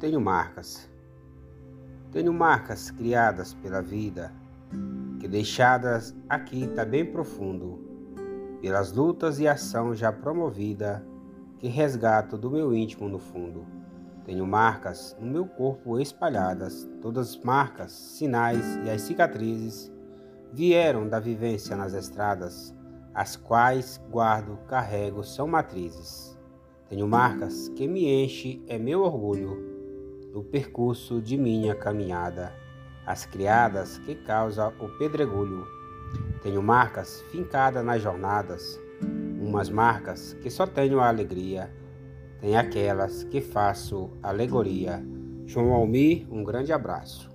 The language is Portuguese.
Tenho marcas. Tenho marcas criadas pela vida, que deixadas aqui tá bem profundo, pelas lutas e ação já promovida, que resgato do meu íntimo no fundo. Tenho marcas no meu corpo espalhadas, todas marcas, sinais e as cicatrizes vieram da vivência nas estradas, as quais guardo, carrego, são matrizes. Tenho marcas que me enche, é meu orgulho, no percurso de minha caminhada, as criadas que causa o pedregulho. Tenho marcas fincadas nas jornadas, umas marcas que só tenho a alegria, tem aquelas que faço alegoria. João Almir, um grande abraço.